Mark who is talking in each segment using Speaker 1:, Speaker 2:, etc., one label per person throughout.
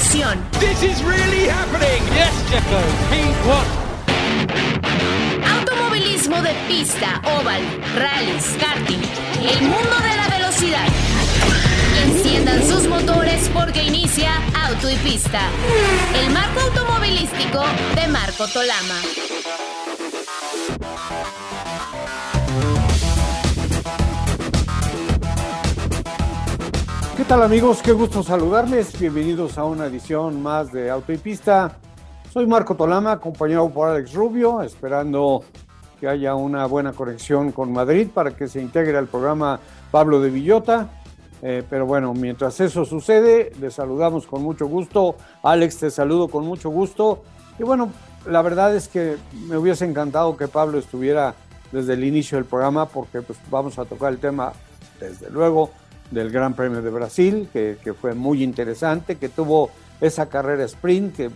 Speaker 1: emoción.
Speaker 2: This is really happening. Yes, what?
Speaker 1: Automovilismo de pista, oval, rallies, karting, el mundo de la velocidad. Enciendan sus motores porque inicia Auto y Pista, el marco automovilístico de Marco Tolama.
Speaker 3: Tal amigos? Qué gusto saludarles. Bienvenidos a una edición más de Auto y Pista. Soy Marco Tolama, acompañado por Alex Rubio, esperando que haya una buena conexión con Madrid para que se integre al programa Pablo de Villota. Eh, pero bueno, mientras eso sucede, les saludamos con mucho gusto. Alex, te saludo con mucho gusto. Y bueno, la verdad es que me hubiese encantado que Pablo estuviera desde el inicio del programa porque pues vamos a tocar el tema, desde luego, del Gran Premio de Brasil, que, fue muy interesante, que tuvo esa carrera sprint que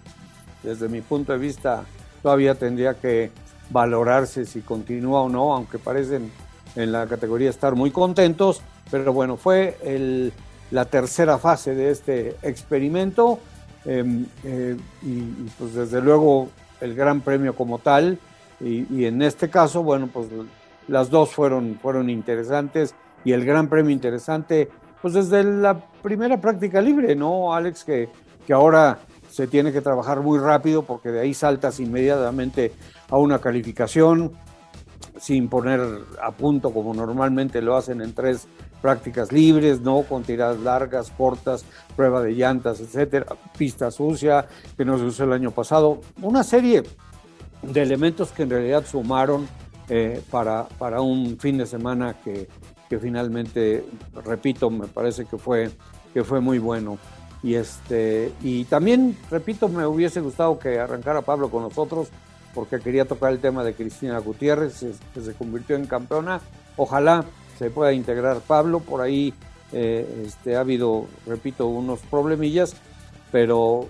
Speaker 3: desde mi punto de vista todavía tendría que valorarse si continúa o no, aunque parecen en la categoría estar muy contentos, pero bueno, fue el, la tercera fase de este experimento eh, eh, y, y, pues desde luego el Gran Premio como tal. Y, y, en este caso, bueno, pues las dos fueron, fueron interesantes y el Gran Premio interesante, pues desde la primera práctica libre, ¿no, Alex? Que, que ahora se tiene que trabajar muy rápido porque de ahí saltas inmediatamente a una calificación sin poner a punto como normalmente lo hacen en tres prácticas libres, no con tiradas largas, cortas, prueba de llantas, etcétera, pista sucia que no se usó el año pasado, una serie de elementos que en realidad sumaron eh, para, para un fin de semana que, finalmente, repito, me parece que fue, que fue muy bueno. Y, este, y también, repito, me hubiese gustado que arrancara Pablo con nosotros, porque quería tocar el tema de Cristina Gutiérrez, que se convirtió en campeona. Ojalá se pueda integrar Pablo, por ahí eh, este, ha habido, repito, unos problemillas, pero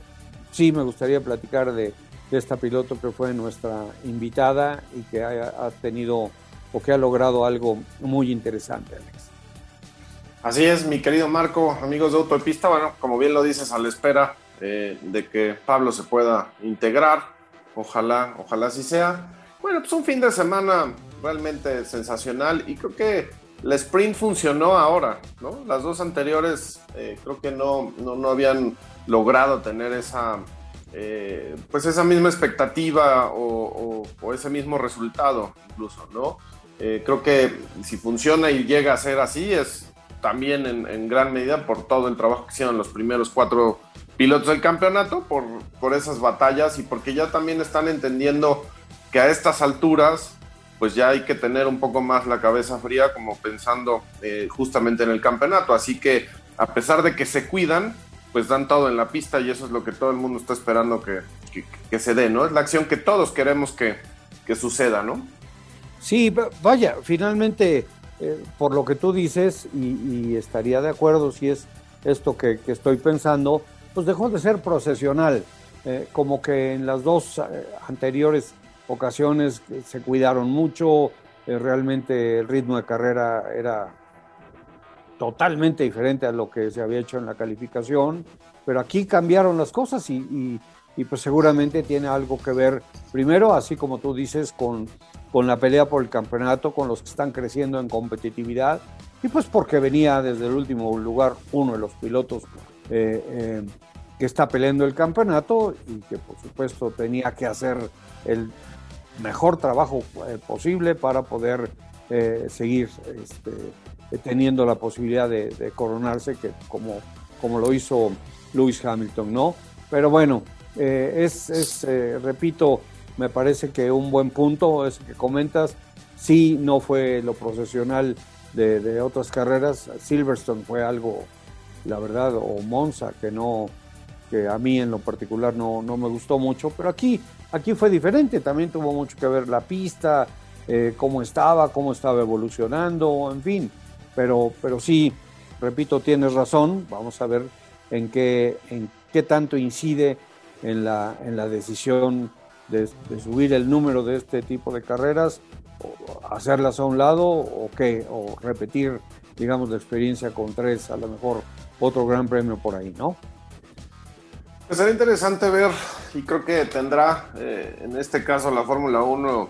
Speaker 3: sí me gustaría platicar de, esta piloto que fue nuestra invitada y que ha tenido o que ha logrado algo muy interesante, Alex.
Speaker 4: Así es, mi querido Marco, amigos de Autopista, bueno, como bien lo dices, a la espera eh, de que Pablo se pueda integrar, ojalá, ojalá así sea. Bueno, pues un fin de semana realmente sensacional y creo que la sprint funcionó ahora, ¿no? Las dos anteriores eh, creo que no, no, no, habían logrado tener esa, eh, pues esa misma expectativa o, ese mismo resultado incluso, ¿no? Eh, creo que si funciona y llega a ser así es también en, en, gran medida por todo el trabajo que hicieron los primeros cuatro pilotos del campeonato, por, por esas batallas y porque ya también están entendiendo que a estas alturas pues ya hay que tener un poco más la cabeza fría como pensando eh, justamente en el campeonato. Así que a pesar de que se cuidan, pues dan todo en la pista y eso es lo que todo el mundo está esperando que, que, se dé, ¿no? Es la acción que todos queremos que, que suceda, ¿no?
Speaker 3: Sí, vaya, finalmente, eh, por lo que tú dices, y, estaría de acuerdo si es esto que, que, estoy pensando, pues dejó de ser procesional, eh, como que en las dos eh, anteriores ocasiones se cuidaron mucho, realmente el ritmo de carrera era totalmente diferente a lo que se había hecho en la calificación, pero aquí cambiaron las cosas y, pues seguramente tiene algo que ver, primero, así como tú dices, con, con la pelea por el campeonato, con los que están creciendo en competitividad, y pues porque venía desde el último lugar uno de los pilotos eh, eh, que está peleando el campeonato y que por supuesto tenía que hacer el mejor trabajo eh, posible para poder seguir este, teniendo la posibilidad de, coronarse, que como, como lo hizo Lewis Hamilton, ¿no? Pero bueno, eh, es, es repito, me parece que un buen punto ese que comentas, sí no fue lo profesional de, otras carreras, Silverstone fue algo, la verdad, o Monza, que no, que a mí en lo particular no, no me gustó mucho, pero aquí Aquí fue diferente, también tuvo mucho que ver la pista, eh, cómo estaba, cómo estaba evolucionando, en fin. Pero, pero sí, repito, tienes razón. Vamos a ver en qué, en qué tanto incide en la, en la decisión de, subir el número de este tipo de carreras, hacerlas a un lado o qué, o repetir, digamos, la experiencia con tres, a lo mejor otro gran premio por ahí, ¿no?
Speaker 4: Pues será interesante ver, y creo que tendrá eh, en este caso la Fórmula 1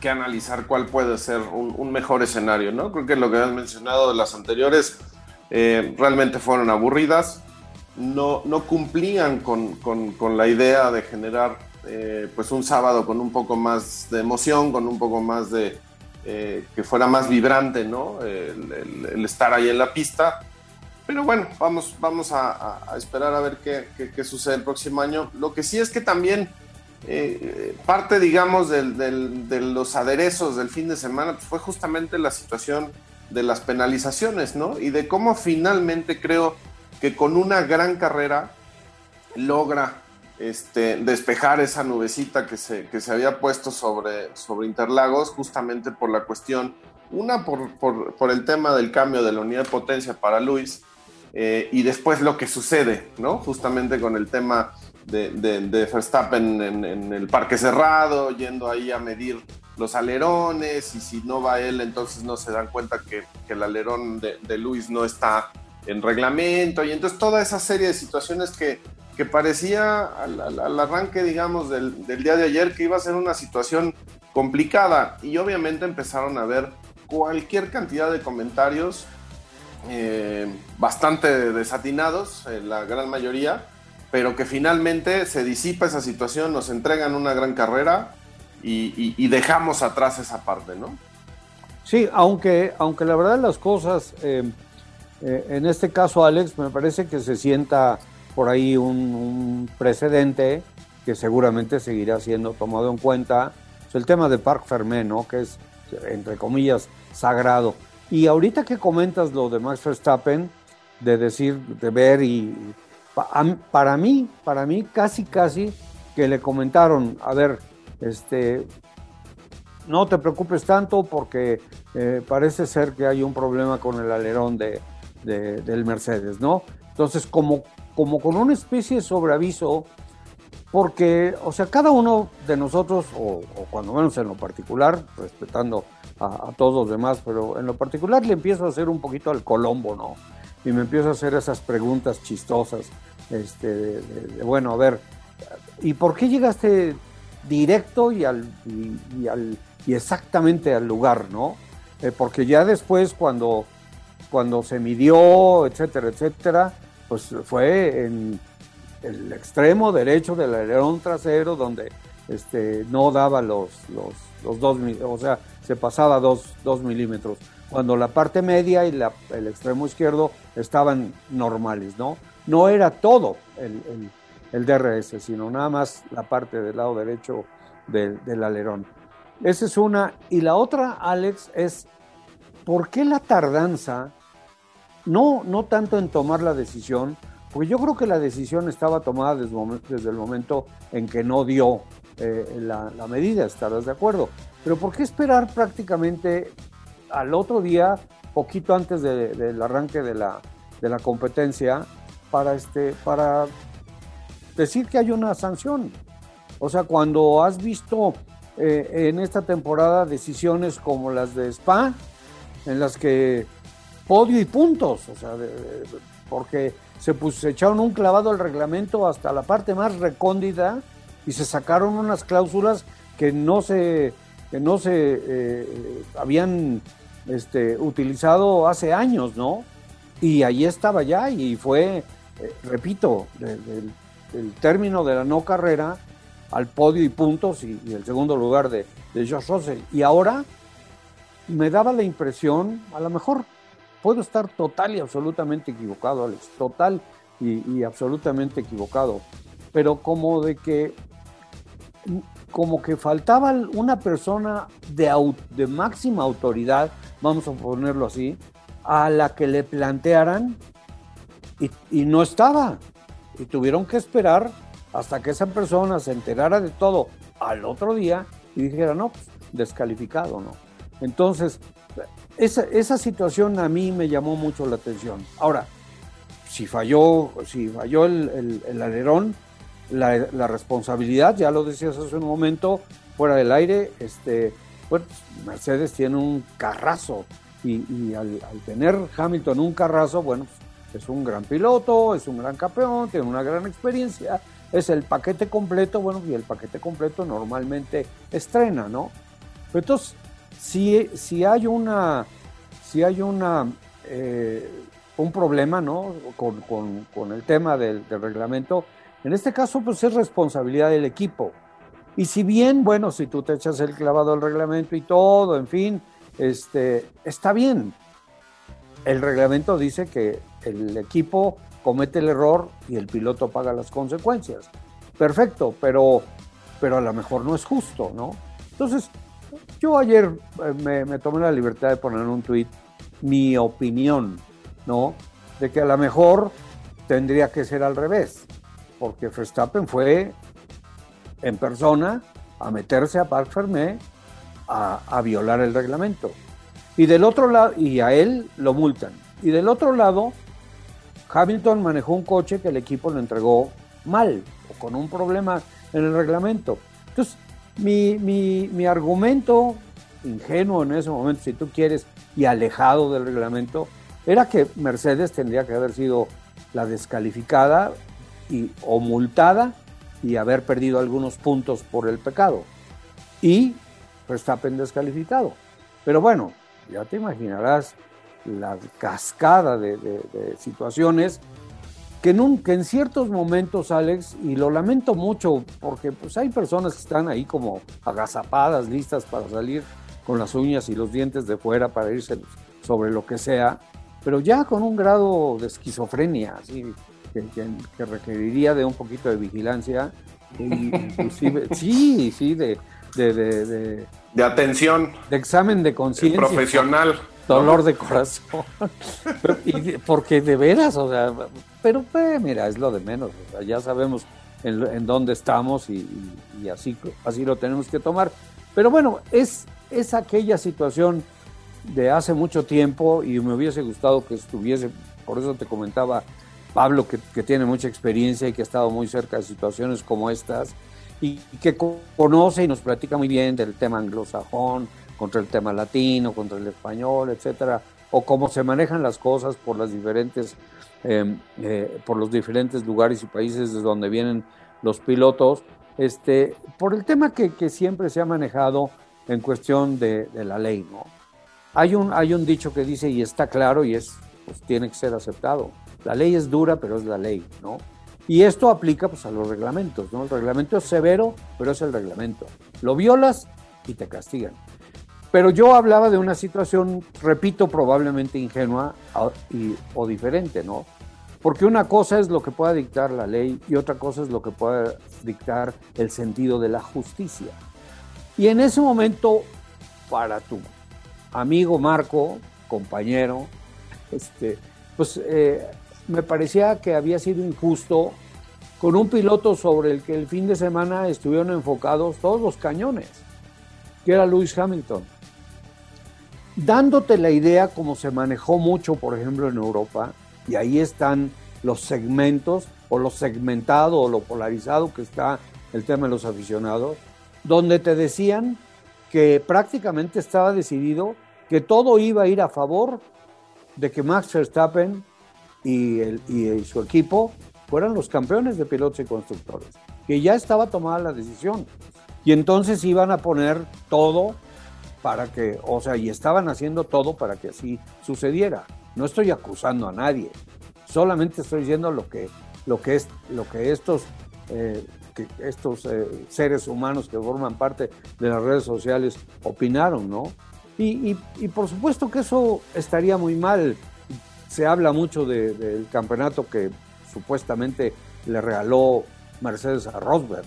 Speaker 4: que analizar cuál puede ser un, mejor escenario, ¿no? Creo que lo que has mencionado de las anteriores eh, realmente fueron aburridas, no, no cumplían con, con, la idea de generar eh, pues un sábado con un poco más de emoción, con un poco más de, que fuera más vibrante, ¿no? el, estar ahí en la pista. Pero bueno, vamos, vamos a, esperar a ver qué, sucede el próximo año. Lo que sí es que también eh, parte, digamos, de los aderezos del fin de semana pues, fue justamente la situación de las penalizaciones, ¿no? Y de cómo finalmente creo que con una gran carrera logra este, despejar esa nubecita que se, había puesto sobre, Interlagos, justamente por la cuestión, una por, por el tema del cambio de la unidad de potencia para Luis, eh, y después lo que sucede, ¿no? Justamente con el tema de, de, Verstappen en, el parque cerrado, yendo ahí a medir los alerones, y si no va él, entonces no se dan cuenta que, el alerón de, Luis no está en reglamento, y entonces toda esa serie de situaciones que, que parecía al, arranque, digamos, del, del día de ayer que iba a ser una situación complicada, y obviamente empezaron a ver cualquier cantidad de comentarios eh, bastante desatinados, eh, la gran mayoría, pero que finalmente se disipa esa situación, nos entregan una gran carrera y, dejamos atrás esa parte, ¿no?
Speaker 3: Sí, aunque, aunque la verdad las cosas, eh, en este caso Alex, me parece que se sienta por ahí un, precedente que seguramente seguirá siendo tomado en cuenta. Es el tema de Parc Fermé, ¿no? Que es, entre comillas, sagrado. Y ahorita que comentas lo de Max Verstappen, de decir, de ver y para mí, para mí casi casi que le comentaron, a ver, este, no te preocupes tanto porque eh, parece ser que hay un problema con el alerón de, del Mercedes, ¿no? Entonces, como, como con una especie de sobreaviso, porque, o sea, cada uno de nosotros, o, o cuando menos en lo particular, respetando a, todos los demás, pero en lo particular le empiezo a hacer un poquito al Colombo, ¿no? Y me empiezo a hacer esas preguntas chistosas, este, de, bueno, a ver, ¿y por qué llegaste directo y, al, y, al, y exactamente al lugar, ¿no? Eh, porque ya después cuando, cuando se midió, etcétera, etcétera, pues fue en el extremo derecho del alerón trasero donde este, no daba los, los, los dos, o sea, se pasaba dos, milímetros, cuando la parte media y el extremo izquierdo estaban normales, ¿no? No era todo el, DRS, sino nada más la parte del lado derecho del, alerón. Esa es una. Y la otra, Alex, es ¿por qué la tardanza? No, no tanto en tomar la decisión, porque yo creo que la decisión estaba tomada desde, el momento en que no dio eh, la, medida, ¿estarás de acuerdo? Pero ¿por qué esperar prácticamente al otro día, poquito antes del arranque de la, de la competencia, para, este, para decir que hay una sanción? O sea, cuando has visto eh, en esta temporada decisiones como las de Spa, en las que podio y puntos, o sea, porque se, se echaron un clavado al reglamento hasta la parte más recóndita y se sacaron unas cláusulas que no se que no se eh, habían este, utilizado hace años, ¿no? Y ahí estaba ya y fue, eh, repito, del, término de la no carrera al podio y puntos y, el segundo lugar de, de Josh Russell. Y ahora me daba la impresión, a lo mejor puedo estar total y absolutamente equivocado, Alex, total y, y absolutamente equivocado, pero como de que como que faltaba una persona de, de máxima autoridad, vamos a ponerlo así, a la que le plantearan y, no estaba. Y tuvieron que esperar hasta que esa persona se enterara de todo al otro día y dijera, no, pues, descalificado, ¿no? Entonces, esa, esa, situación a mí me llamó mucho la atención. Ahora, si falló, si falló el, el alerón, la, responsabilidad, ya lo decías hace un momento, fuera del aire, este, pues Mercedes tiene un carrazo y, al, tener Hamilton un carrazo, bueno, es un gran piloto, es un gran campeón, tiene una gran experiencia, es el paquete completo, bueno, y el paquete completo normalmente estrena, ¿no? entonces, si, si hay una, si hay una, eh, un problema, ¿no? Con, el tema del, del, reglamento, en este caso, pues es responsabilidad del equipo. Y si bien, bueno, si tú te echas el clavado al reglamento y todo, en fin, este, está bien. El reglamento dice que el equipo comete el error y el piloto paga las consecuencias. Perfecto, pero, pero a lo mejor no es justo, ¿no? Entonces, yo ayer eh, me, tomé la libertad de poner un tuit mi opinión, ¿no? De que a lo mejor tendría que ser al revés, porque Verstappen fue en persona a meterse a Parc Fermé a, a violar el reglamento. Y del otro lado, y a él lo multan. Y del otro lado, Hamilton manejó un coche que el equipo lo entregó mal o con un problema en el reglamento. Entonces, mi, mi, argumento, ingenuo en ese momento, si tú quieres, y alejado del reglamento, era que Mercedes tendría que haber sido la descalificada y, o multada y haber perdido algunos puntos por el pecado. Y Verstappen descalificado. Pero bueno, ya te imaginarás la cascada de, situaciones que en, en, ciertos momentos, Alex, y lo lamento mucho porque pues hay personas que están ahí como agazapadas, listas para salir con las uñas y los dientes de fuera para irse sobre lo que sea, pero ya con un grado de esquizofrenia, así, que, requeriría de un poquito de vigilancia, inclusive, sí, sí, de, de,
Speaker 4: de, atención.
Speaker 3: De examen de conciencia.
Speaker 4: Profesional
Speaker 3: dolor de corazón. porque de veras, o sea, pero pues, mira, es lo de menos. ya sabemos en, dónde estamos y, así, así lo tenemos que tomar. Pero bueno, es, es aquella situación de hace mucho tiempo y me hubiese gustado que estuviese, por eso te comentaba Pablo, que, tiene mucha experiencia y que ha estado muy cerca de situaciones como estas y que conoce y nos platica muy bien del tema anglosajón, contra el tema latino, contra el español, etcétera, o cómo se manejan las cosas por las diferentes, em, eh, por los diferentes lugares y países de donde vienen los pilotos, este, por el tema que, siempre se ha manejado en cuestión de, la ley, ¿no? Hay un, hay un dicho que dice, y está claro, y es, pues tiene que ser aceptado. La ley es dura, pero es la ley, ¿no? Y esto aplica pues, a los reglamentos, ¿no? El reglamento es severo, pero es el reglamento. Lo violas y te castigan. Pero yo hablaba de una situación, repito, probablemente ingenua o diferente, ¿no? Porque una cosa es lo que pueda dictar la ley y otra cosa es lo que pueda dictar el sentido de la justicia. Y en ese momento, para tu amigo Marco, compañero, este, pues eh, me parecía que había sido injusto con un piloto sobre el que el fin de semana estuvieron enfocados todos los cañones, que era Lewis Hamilton dándote la idea como se manejó mucho, por ejemplo, en Europa, y ahí están los segmentos, o lo segmentado, o lo polarizado que está el tema de los aficionados, donde te decían que prácticamente estaba decidido que todo iba a ir a favor de que Max Verstappen y, y su equipo fueran los campeones de pilotos y constructores, que ya estaba tomada la decisión. Y entonces iban a poner todo para que, o sea, y estaban haciendo todo para que así sucediera. No estoy acusando a nadie, solamente estoy diciendo lo que, lo que, es, lo que estos, eh, estos eh, seres humanos que forman parte de las redes sociales opinaron, ¿no? Y, por supuesto que eso estaría muy mal. Se habla mucho del campeonato que supuestamente le regaló Mercedes a Rosberg,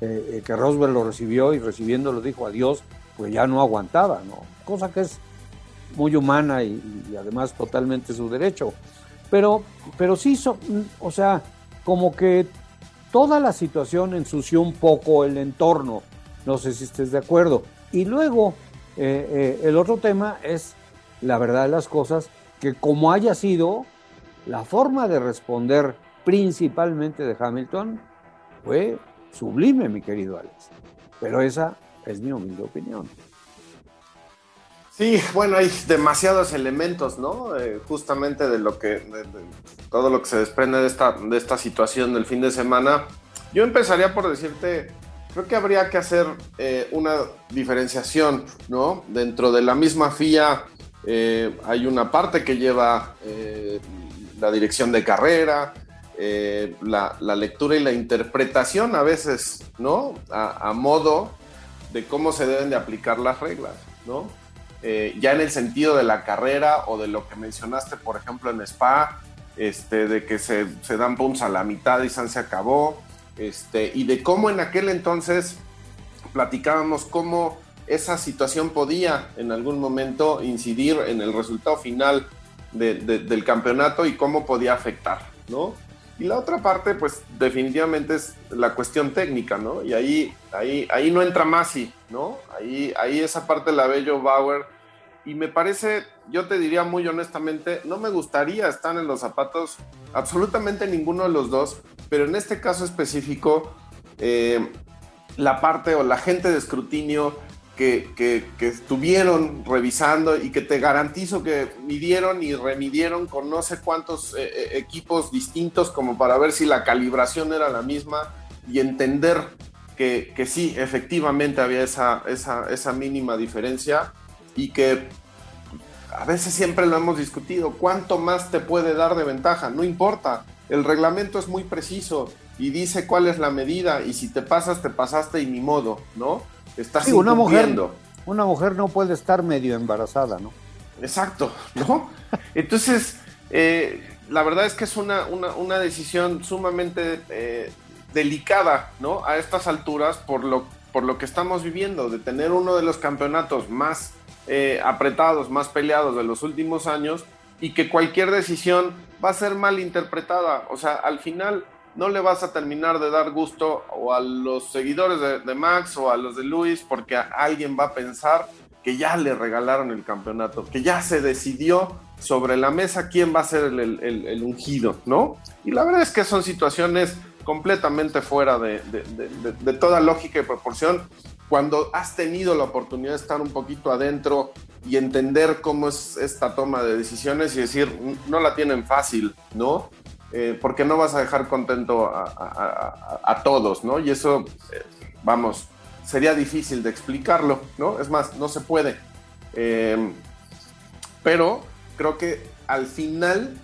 Speaker 3: eh, que Rosberg lo recibió y recibiéndolo dijo adiós pues ya no aguantaba, ¿no? Cosa que es muy humana y, además totalmente su derecho. Pero, pero sí, o sea, como que toda la situación ensució un poco el entorno, no sé si estés de acuerdo. Y luego, eh, eh, el otro tema es la verdad de las cosas, que como haya sido, la forma de responder principalmente de Hamilton fue sublime, mi querido Alex. Pero esa es mi opinión.
Speaker 4: Sí, bueno, hay demasiados elementos, ¿no? Eh, justamente de lo que, de, todo lo que se desprende de esta, de esta situación del fin de semana. Yo empezaría por decirte, creo que habría que hacer eh, una diferenciación, ¿no? Dentro de la misma FIA eh, hay una parte que lleva la dirección de carrera, la, la, lectura y la interpretación a veces, ¿no? A, a modo de cómo se deben de aplicar las reglas, ¿no? Eh, ya en el sentido de la carrera o de lo que mencionaste, por ejemplo, en Spa, este, de que se, dan puntos a la mitad y San se acabó, este, y de cómo en aquel entonces platicábamos cómo esa situación podía en algún momento incidir en el resultado final del campeonato y cómo podía afectar, ¿no? Y la otra parte, pues definitivamente es la cuestión técnica, ¿no? Y ahí, ahí, ahí no entra Masi, ¿no? Ahí, ahí esa parte la ve Joe Bauer. Y me parece, yo te diría muy honestamente, no me gustaría estar en los zapatos absolutamente ninguno de los dos, pero en este caso específico, eh, la parte o la gente de escrutinio que, estuvieron revisando y que te garantizo que midieron y remidieron con no sé cuántos eh, eh, equipos distintos como para ver si la calibración era la misma y entender que, que sí, efectivamente había esa, esa, esa mínima diferencia y que a veces siempre lo hemos discutido, ¿cuánto más te puede dar de ventaja? No importa, el reglamento es muy preciso y dice cuál es la medida y si te pasas, te pasaste y ni modo, ¿no? Estás sí,
Speaker 3: una mujer, una mujer no puede estar medio embarazada, ¿no?
Speaker 4: Exacto, ¿no? Entonces, eh, la verdad es que es una, una, decisión sumamente eh, delicada, ¿no? A estas alturas, por lo, por lo que estamos viviendo, de tener uno de los campeonatos más eh, apretados, más peleados de los últimos años, y que cualquier decisión va a ser mal interpretada. O sea, al final no le vas a terminar de dar gusto o a los seguidores de, Max o a los de Luis porque alguien va a pensar que ya le regalaron el campeonato, que ya se decidió sobre la mesa quién va a ser el, ungido, ¿no? Y la verdad es que son situaciones completamente fuera de, de, toda lógica y proporción. Cuando has tenido la oportunidad de estar un poquito adentro y entender cómo es esta toma de decisiones y decir, no la tienen fácil, ¿no? Eh, porque no vas a dejar contento a, todos, ¿no? Y eso, eh, vamos, sería difícil de explicarlo, ¿no? Es más, no se puede. Em, pero creo que al final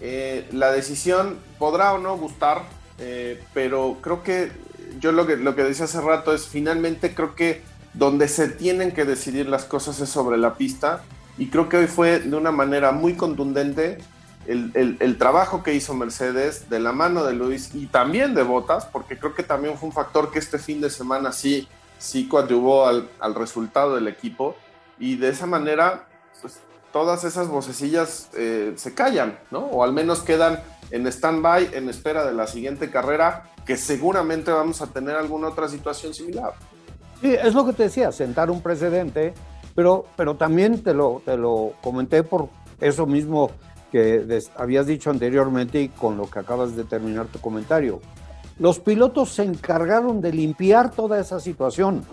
Speaker 4: eh, la decisión podrá o no gustar, pero creo que yo lo que, lo que decía hace rato es finalmente creo que donde se tienen que decidir las cosas es sobre la pista y creo que hoy fue de una manera muy contundente el, trabajo que hizo Mercedes de la mano de Luis y también de Botas, porque creo que también fue un factor que este fin de semana sí, sí coadyuvó al, resultado del equipo y de esa manera pues, todas esas vocecillas eh, se callan, ¿no? O al menos quedan en stand-by en espera de la siguiente carrera, que seguramente vamos a tener alguna otra situación similar.
Speaker 3: Sí, es lo que te decía, sentar un precedente, pero, pero también te lo, te lo comenté por eso mismo que habías dicho anteriormente y con lo que acabas de terminar tu comentario. Los pilotos se encargaron de limpiar toda esa situación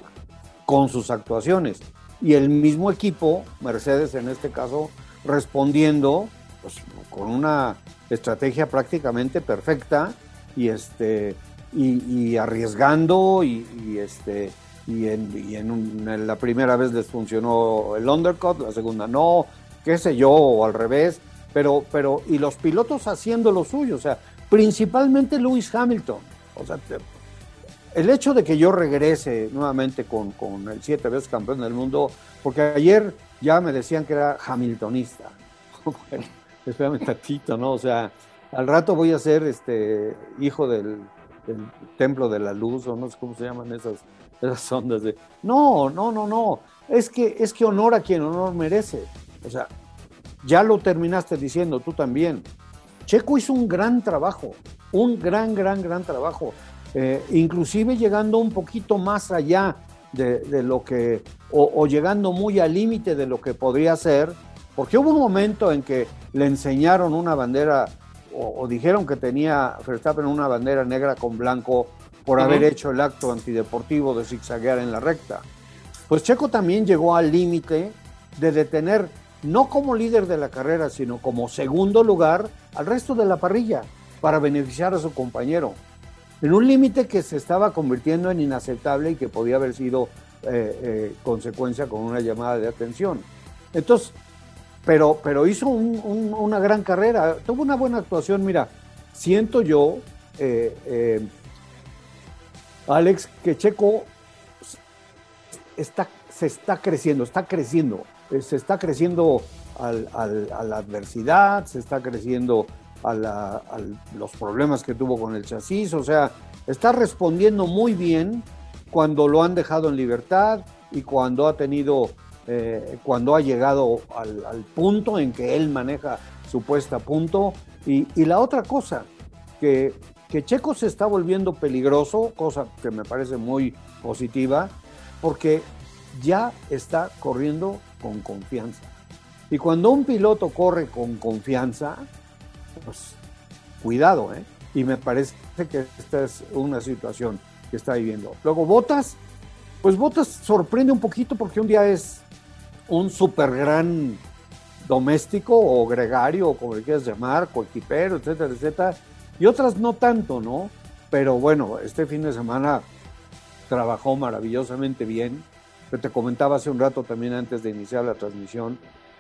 Speaker 3: con sus actuaciones y el mismo equipo, Mercedes en este caso, respondiendo pues, con una estrategia prácticamente perfecta y este y, arriesgando y, este y en, la primera vez les funcionó el undercut, la segunda no, qué sé yo, o al revés, pero, pero, y los pilotos haciendo lo suyo, o sea, principalmente Lewis Hamilton. O sea, el hecho de que yo regrese nuevamente con, con el siete veces campeón del mundo, porque ayer ya me decían que era hamiltonista. bueno, espérame tantito, ¿no? O sea, al rato voy a ser este hijo del, templo de la luz, o no sé cómo se llaman esas, esas ondas de. No, no, no, no. Es que, es que honor a quien honor merece. O sea, ya lo terminaste diciendo tú también. Checo hizo un gran trabajo, un gran, gran, gran trabajo, eh, inclusive llegando un poquito más allá de, lo que, o, llegando muy al límite de lo que podría ser, porque hubo un momento en que le enseñaron una bandera, o, dijeron que tenía Verstappen una bandera negra con blanco por haber hecho el acto antideportivo de zigzaguear en la recta. Pues Checo también llegó al límite de detener no como líder de la carrera, sino como segundo lugar al resto de la parrilla para beneficiar a su compañero. En un límite que se estaba convirtiendo en inaceptable y que podía haber sido eh, eh, consecuencia con una llamada de atención. Entonces, pero, pero hizo una gran carrera, tuvo una buena actuación. Mira, siento yo, eh, Alex, que Checo está, se está creciendo, está creciendo, se está creciendo a la adversidad, se está creciendo a, los problemas que tuvo con el chasis, o sea, está respondiendo muy bien cuando lo han dejado en libertad y cuando ha tenido, eh, cuando ha llegado al, punto en que él maneja su puesta a punto. Y, la otra cosa, que, que Checo se está volviendo peligroso, cosa que me parece muy positiva, porque ya está corriendo con confianza. Y cuando un piloto corre con confianza, pues cuidado, ¿eh? Y me parece que esta es una situación que está viviendo. Luego, Botas, pues Botas sorprende un poquito porque un día es un super gran doméstico o gregario, o como le quieras llamar, coequipero, etcétera, etcétera. Y otras no tanto, ¿no? Pero bueno, este fin de semana trabajó maravillosamente bien. Te comentaba hace un rato también antes de iniciar la transmisión,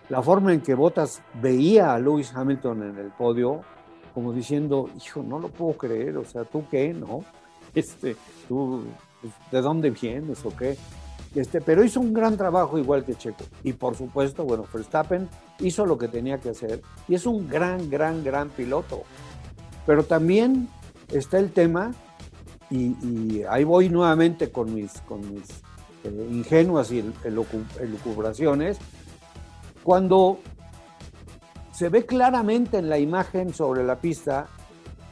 Speaker 3: la forma en que Botas veía a Lewis Hamilton en el podio, como diciendo, hijo, no lo puedo creer, o sea, ¿tú qué? ¿No? Este, ¿tú pues, de dónde vienes o qué? Este, pero hizo un gran trabajo igual que Checo. Y por supuesto, bueno, Verstappen hizo lo que tenía que hacer y es un gran, gran, gran piloto. Pero también está el tema, y, ahí voy nuevamente con mis, con mis eh, ingenuas y elucubraciones, cuando se ve claramente en la imagen sobre la pista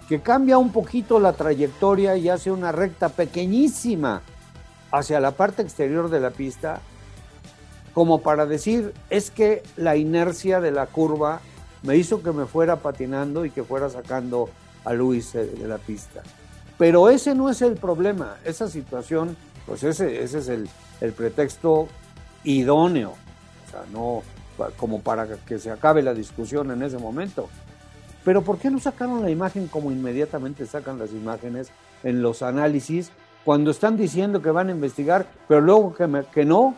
Speaker 3: que cambia un poquito la trayectoria y hace una recta pequeñísima hacia la parte exterior de la pista, como para decir, es que la inercia de la curva me hizo que me fuera patinando y que fuera sacando a Luis de la pista. Pero ese no es el problema, esa situación, pues ese, ese es el, el pretexto idóneo. O sea, no, como para que se acabe la discusión en ese momento. Pero ¿por qué no sacaron la imagen como inmediatamente sacan las imágenes en los análisis cuando están diciendo que van a investigar, pero luego que, que no?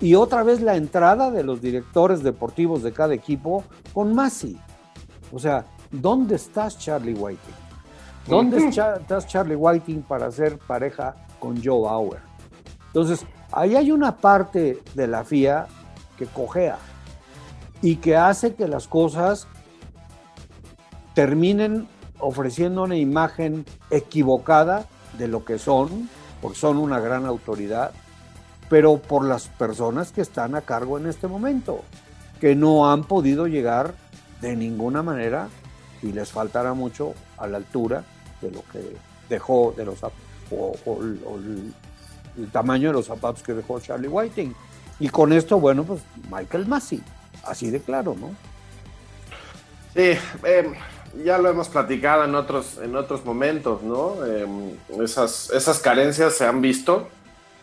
Speaker 3: Y otra vez la entrada de los directores deportivos de cada equipo con Masi. O sea, ¿dónde estás Charlie Whiting? ¿Dónde estás Charlie Whiting para ser pareja con Joe Bauer? Entonces, ahí hay una parte de la FIA que cojea y que hace que las cosas terminen ofreciendo una imagen equivocada de lo que son, porque son una gran autoridad, pero por las personas que están a cargo en este momento, que no han podido llegar de ninguna manera y les faltará mucho a la altura de lo que dejó de los o, el, el, tamaño de los zapatos que dejó Charlie Whiting. Y con esto, bueno, pues Michael Massey así de claro, ¿no?
Speaker 4: Sí, em, ya lo hemos platicado en otros, en otros momentos, ¿no? Em, esas, esas carencias se han visto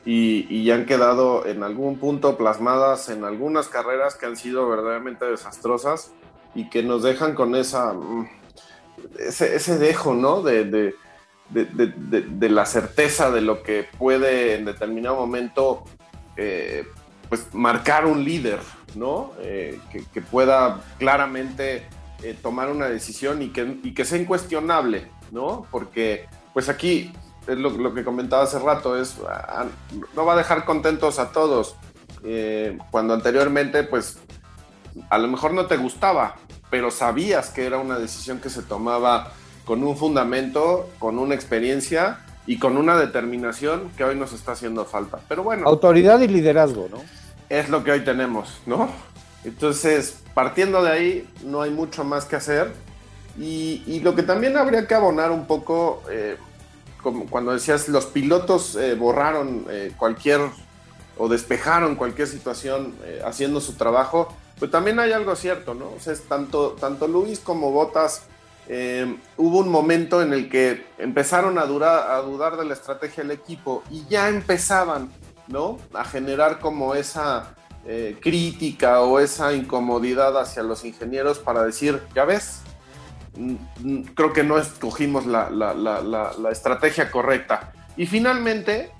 Speaker 4: y, y, han quedado en algún punto plasmadas en algunas carreras que han sido verdaderamente desastrosas y que nos dejan con esa, mm, ese, ese dejo, ¿no? De, de, de, la certeza de lo que puede en determinado momento eh, pues marcar un líder, ¿no? Eh, que, pueda claramente eh, tomar una decisión y que, y que sea incuestionable, ¿no? Porque, pues aquí, es lo, que comentaba hace rato, es, no va a dejar contentos a todos. Cuando anteriormente, pues, a lo mejor no te gustaba, pero sabías que era una decisión que se tomaba con un fundamento, con una experiencia y con una determinación que hoy nos está haciendo falta. Pero bueno.
Speaker 3: Autoridad y liderazgo, ¿no?
Speaker 4: Es lo que hoy tenemos, ¿no? Entonces, partiendo de ahí, no hay mucho más que hacer. Y, lo que también habría que abonar un poco, eh, como cuando decías, los pilotos eh, borraron eh, cualquier o despejaron cualquier situación haciendo su trabajo, pues también hay algo cierto, ¿no? O sea, es tanto, tanto Luis como Botas eh, hubo un momento en el que empezaron a, a dudar de la estrategia del equipo y ya empezaban, ¿no? A generar como esa, eh, crítica o esa incomodidad hacia los ingenieros para decir, ya ves, creo que no escogimos la, estrategia correcta. Y finalmente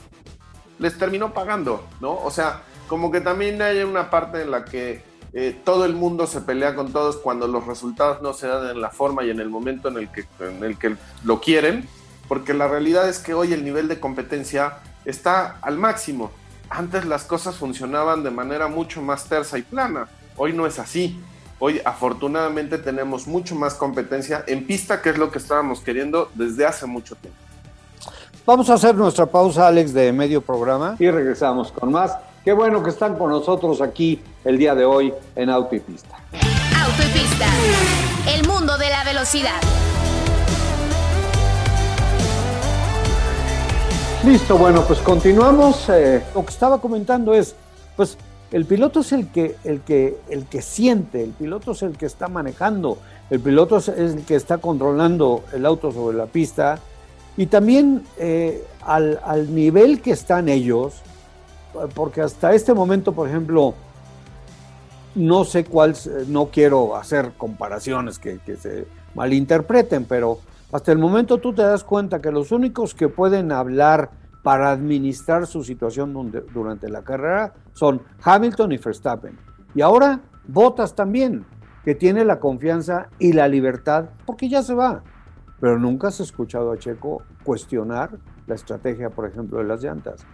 Speaker 4: les terminó pagando, ¿no? O sea, como que también hay una parte en la que eh, todo el mundo se pelea con todos cuando los resultados no se dan en la forma y en el momento en el que, en el que lo quieren, porque la realidad es que hoy el nivel de competencia está al máximo. Antes las cosas funcionaban de manera mucho más tersa y plana, hoy no es así. Hoy afortunadamente tenemos mucho más competencia en pista, que es lo que estábamos queriendo desde hace mucho tiempo.
Speaker 3: Vamos a hacer nuestra pausa, Alex, de medio programa y regresamos con más. Qué bueno que están con nosotros aquí el día de hoy en Auto y Pista.
Speaker 1: Auto y Pista, el mundo de la velocidad.
Speaker 3: Listo, bueno, pues continuamos. Eh, lo que estaba comentando es, pues el piloto es el que, el, que, el que siente, el piloto es el que está manejando, el piloto es el que está controlando el auto sobre la pista y también eh, al, nivel que están ellos, porque hasta este momento, por ejemplo, no sé cuál, no quiero hacer comparaciones que, que se malinterpreten, pero hasta el momento tú te das cuenta que los únicos que pueden hablar para administrar su situación durante la carrera son Hamilton y Verstappen. Y ahora Bottas también, que tiene la confianza y la libertad, porque ya se va. Pero nunca has escuchado a Checo cuestionar la estrategia, por ejemplo, de las llantas.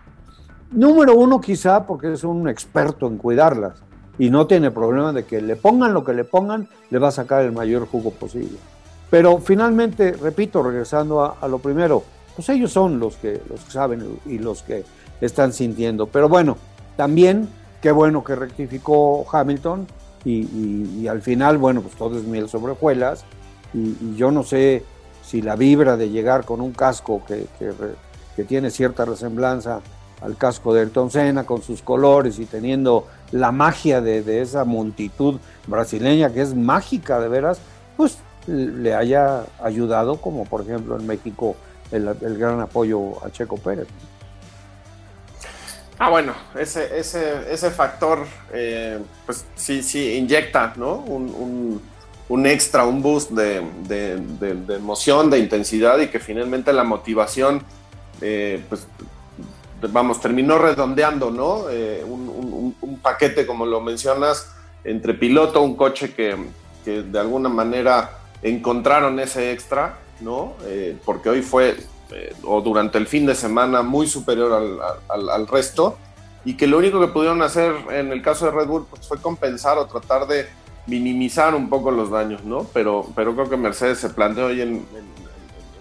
Speaker 3: Número uno, quizá porque es un experto en cuidarlas y no tiene problema de que le pongan lo que le pongan, le va a sacar el mayor jugo posible. Pero finalmente, repito, regresando a lo primero, pues ellos son los que, los saben y los que están sintiendo. Pero bueno, también qué bueno que rectificó Hamilton y, al final, bueno, pues todo es miel sobre hojuelas y, yo no sé si la vibra de llegar con un casco que, que, tiene cierta resemblanza al casco de Ayrton Senna con sus colores y teniendo la magia de, de, esa multitud brasileña que es mágica de veras, pues le haya ayudado como por ejemplo en México el, gran apoyo a Checo Pérez.
Speaker 4: Ah, bueno, ese, ese, ese factor, eh, pues sí, sí, inyecta, ¿no? Un, extra, un boost de, emoción, de intensidad y que finalmente la motivación, eh, pues, vamos, terminó redondeando, ¿no? Eh, un, paquete, como lo mencionas, entre piloto, un coche que, que de alguna manera encontraron ese extra ¿no? Eh, porque hoy fue, eh, o durante el fin de semana, muy superior al, resto, y que lo único que pudieron hacer en el caso de Red Bull pues, fue compensar o tratar de minimizar un poco los daños, ¿no? Pero, pero creo que Mercedes se planteó hoy en,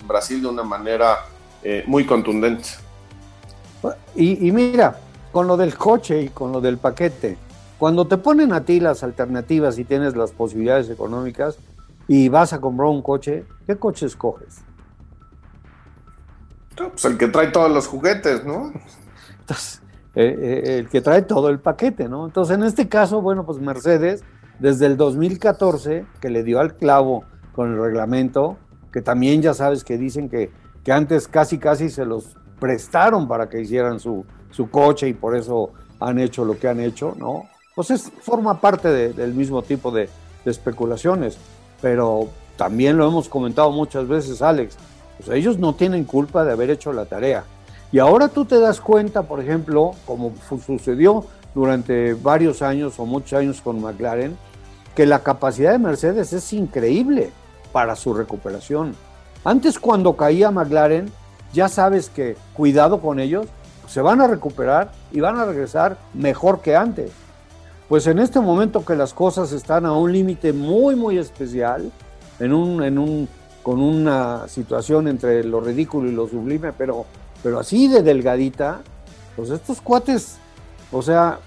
Speaker 4: Brasil de una manera eh, muy contundente.
Speaker 3: Y, y mira, con lo del coche y con lo del paquete, cuando te ponen a ti las alternativas y tienes las posibilidades económicas, y vas a comprar un coche, ¿qué coche escoges?
Speaker 4: Pues el que trae todos los juguetes, ¿no?
Speaker 3: Entonces, eh, eh, el que trae todo el paquete, ¿no? Entonces, en este caso, bueno, pues Mercedes, desde el 2014, que le dio al clavo con el reglamento, que también ya sabes que dicen que, que antes casi casi se los prestaron para que hicieran su, su coche y por eso han hecho lo que han hecho, ¿no? Pues es, forma parte del mismo tipo de, de especulaciones pero también lo hemos comentado muchas veces, Alex, pues ellos no tienen culpa de haber hecho la tarea. Y ahora tú te das cuenta, por ejemplo, como sucedió durante varios años o muchos años con McLaren, que la capacidad de Mercedes es increíble para su recuperación. Antes cuando caía McLaren, ya sabes que cuidado con ellos, se van a recuperar y van a regresar mejor que antes. Pues en este momento que las cosas están a un límite muy, muy especial, en un, en un, con una situación entre lo ridículo y lo sublime, pero, pero así de delgadita, pues estos cuates, o sea,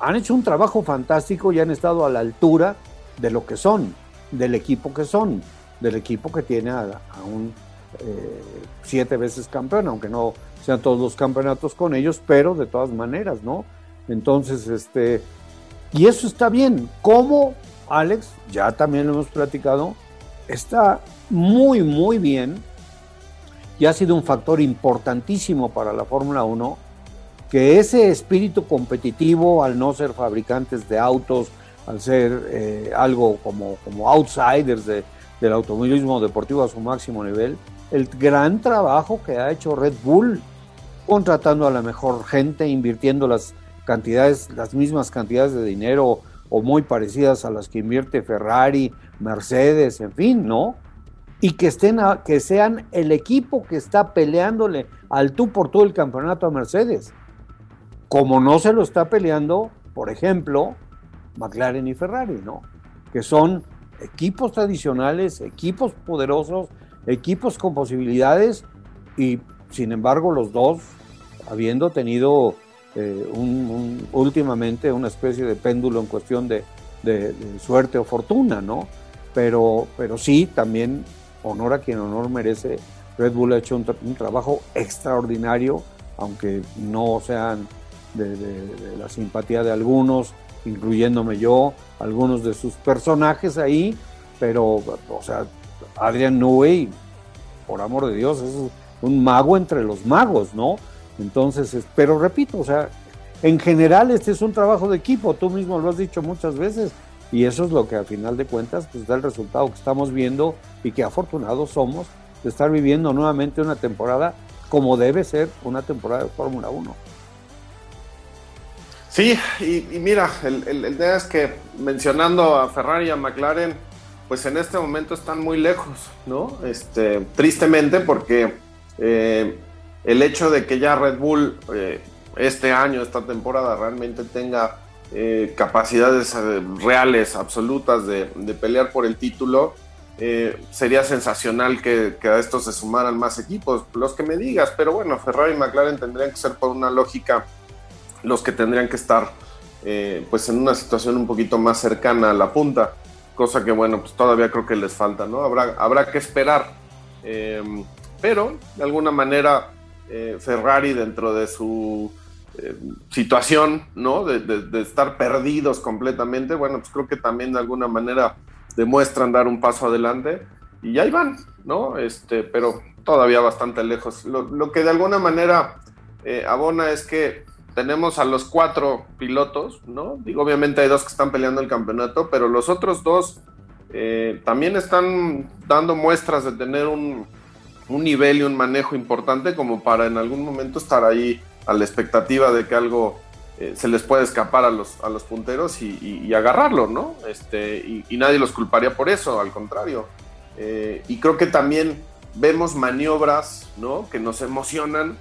Speaker 3: han hecho un trabajo fantástico y han estado a la altura de lo que son, del equipo que son, del equipo que tiene a, un eh, siete veces campeón, aunque no sean todos los campeonatos con ellos, pero de todas maneras, ¿no? Entonces, este, y eso está bien. Como Alex, ya también lo hemos platicado, está muy, muy bien y ha sido un factor importantísimo para la Fórmula 1 que ese espíritu competitivo, al no ser fabricantes de autos, al ser eh, algo como, como outsiders del automovilismo deportivo a su máximo nivel, el gran trabajo que ha hecho Red Bull, contratando a la mejor gente, invirtiendo las cantidades, las mismas cantidades de dinero o muy parecidas a las que invierte Ferrari, Mercedes, en fin, ¿no? Y que estén que sean el equipo que está peleándole al tú por tú el campeonato a Mercedes. Como no se lo está peleando, por ejemplo, McLaren y Ferrari, ¿no? Que son equipos tradicionales, equipos poderosos, equipos con posibilidades y sin embargo los dos habiendo tenido eh, últimamente una especie de péndulo en cuestión de, suerte o fortuna, ¿no? Pero, pero sí, también honor a quien honor merece. Red Bull ha hecho un, trabajo extraordinario, aunque no sean de, la simpatía de algunos, incluyéndome yo, algunos de sus personajes ahí, pero, o sea, Adrian Newey, por amor de Dios, es un mago entre los magos, ¿no? Entonces, pero repito, o sea, en general este es un trabajo de equipo, tú mismo lo has dicho muchas veces, y eso es lo que al final de cuentas pues da el resultado que estamos viendo y que afortunados somos de estar viviendo nuevamente una temporada como debe ser una temporada de Fórmula 1.
Speaker 4: Sí, y, mira, el, el, tema es que mencionando a Ferrari y a McLaren, pues en este momento están muy lejos, ¿no? Este, tristemente porque eh, el hecho de que ya Red Bull eh, este año, esta temporada, realmente tenga eh, capacidades reales, absolutas de, pelear por el título, sería sensacional que, que, a esto se sumaran más equipos, los que me digas, pero bueno, Ferrari y McLaren tendrían que ser por una lógica los que tendrían que estar pues en una situación un poquito más cercana a la punta cosa que bueno, pues todavía creo que les falta, ¿no? Habrá, habrá que esperar. Eh, pero de alguna manera eh, Ferrari dentro de su eh, situación, ¿no? De, estar perdidos completamente, bueno, pues creo que también de alguna manera demuestran dar un paso adelante y ahí van, ¿no? Este, pero todavía bastante lejos. Lo, lo que de alguna manera abona es que tenemos a los cuatro pilotos, ¿no? Digo, obviamente hay dos que están peleando el campeonato, pero los otros dos eh, también están dando muestras de tener un, nivel y un manejo importante como para en algún momento estar ahí a la expectativa de que algo eh, se les puede escapar a los, a los punteros y, agarrarlo, ¿no? Este, y, nadie los culparía por eso, al contrario. Eh, y creo que también vemos maniobras, ¿no? Que nos emocionan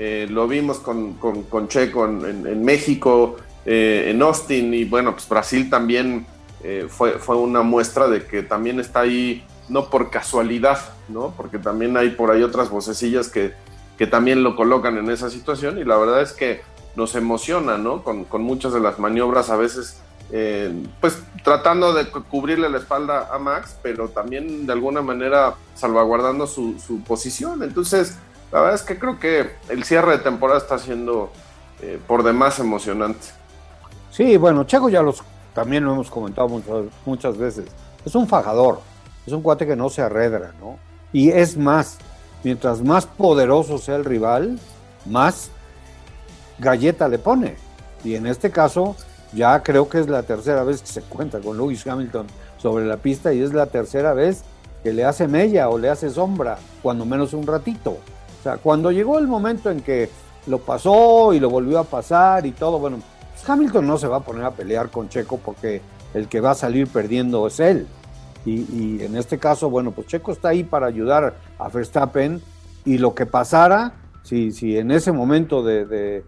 Speaker 4: eh, lo vimos con, con, Checo en, México, eh, en Austin y bueno, pues Brasil también eh, fue, fue una muestra de que también está ahí, no por casualidad, ¿no? Porque también hay por ahí otras vocecillas que, que también lo colocan en esa situación y la verdad es que nos emociona, ¿no? Con, con muchas de las maniobras a veces, pues tratando de cubrirle la espalda a Max, pero también de alguna manera salvaguardando su, su posición. Entonces, la verdad es que creo que el cierre de temporada está siendo eh, por demás emocionante.
Speaker 3: Sí, bueno, Checo ya los también lo hemos comentado muchas, muchas veces. Es un fajador, es un cuate que no se arredra, ¿no? Y es más, mientras más poderoso sea el rival, más galleta le pone. Y en este caso, ya creo que es la tercera vez que se cuenta con Lewis Hamilton sobre la pista y es la tercera vez que le hace mella o le hace sombra, cuando menos un ratito. Sea, cuando llegó el momento en que lo pasó y lo volvió a pasar y todo, bueno, pues Hamilton no se va a poner a pelear con Checo porque el que va a salir perdiendo es él. Y, en este caso, bueno, pues Checo está ahí para ayudar a Verstappen y lo que pasara, si, si en ese momento de,